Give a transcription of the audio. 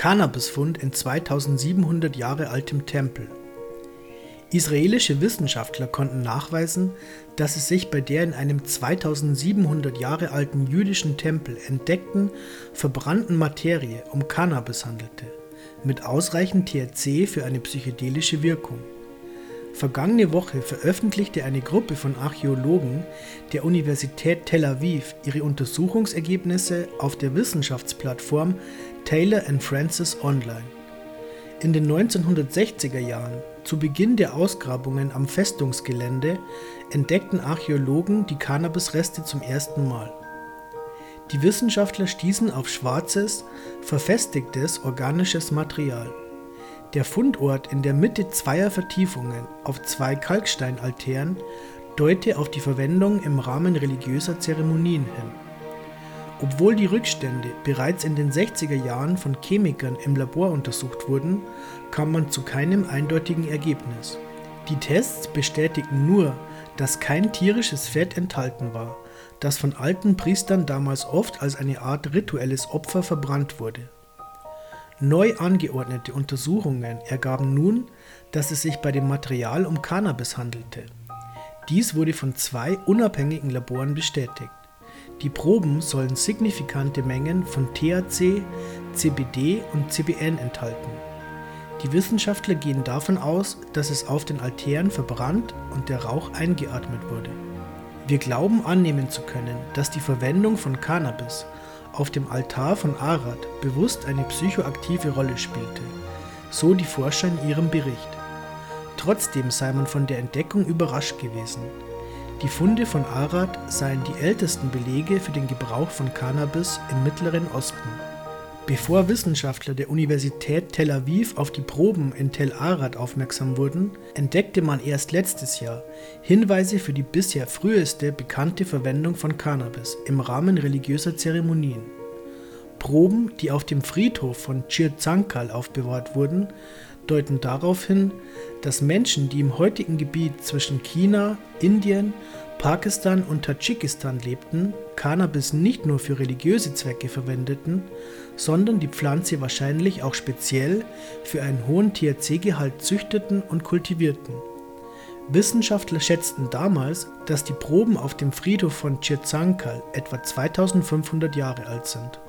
Cannabisfund in 2700 Jahre altem Tempel. Israelische Wissenschaftler konnten nachweisen, dass es sich bei der in einem 2700 Jahre alten jüdischen Tempel entdeckten verbrannten Materie um Cannabis handelte, mit ausreichend THC für eine psychedelische Wirkung. Vergangene Woche veröffentlichte eine Gruppe von Archäologen der Universität Tel Aviv ihre Untersuchungsergebnisse auf der Wissenschaftsplattform Taylor Francis Online. In den 1960er Jahren, zu Beginn der Ausgrabungen am Festungsgelände, entdeckten Archäologen die Cannabisreste zum ersten Mal. Die Wissenschaftler stießen auf schwarzes, verfestigtes organisches Material. Der Fundort in der Mitte zweier Vertiefungen auf zwei Kalksteinaltären deute auf die Verwendung im Rahmen religiöser Zeremonien hin. Obwohl die Rückstände bereits in den 60er Jahren von Chemikern im Labor untersucht wurden, kam man zu keinem eindeutigen Ergebnis. Die Tests bestätigten nur, dass kein tierisches Fett enthalten war, das von alten Priestern damals oft als eine Art rituelles Opfer verbrannt wurde. Neu angeordnete Untersuchungen ergaben nun, dass es sich bei dem Material um Cannabis handelte. Dies wurde von zwei unabhängigen Laboren bestätigt. Die Proben sollen signifikante Mengen von THC, CBD und CBN enthalten. Die Wissenschaftler gehen davon aus, dass es auf den Altären verbrannt und der Rauch eingeatmet wurde. Wir glauben annehmen zu können, dass die Verwendung von Cannabis auf dem Altar von Arad bewusst eine psychoaktive Rolle spielte, so die Forscher in ihrem Bericht. Trotzdem sei man von der Entdeckung überrascht gewesen. Die Funde von Arad seien die ältesten Belege für den Gebrauch von Cannabis im Mittleren Osten. Bevor Wissenschaftler der Universität Tel Aviv auf die Proben in Tel Arad aufmerksam wurden, entdeckte man erst letztes Jahr Hinweise für die bisher früheste bekannte Verwendung von Cannabis im Rahmen religiöser Zeremonien. Proben, die auf dem Friedhof von Chirzankal aufbewahrt wurden, deuten darauf hin, dass Menschen, die im heutigen Gebiet zwischen China, Indien, Pakistan und Tadschikistan lebten, Cannabis nicht nur für religiöse Zwecke verwendeten, sondern die Pflanze wahrscheinlich auch speziell für einen hohen THC-Gehalt züchteten und kultivierten. Wissenschaftler schätzten damals, dass die Proben auf dem Friedhof von Chirzankal etwa 2500 Jahre alt sind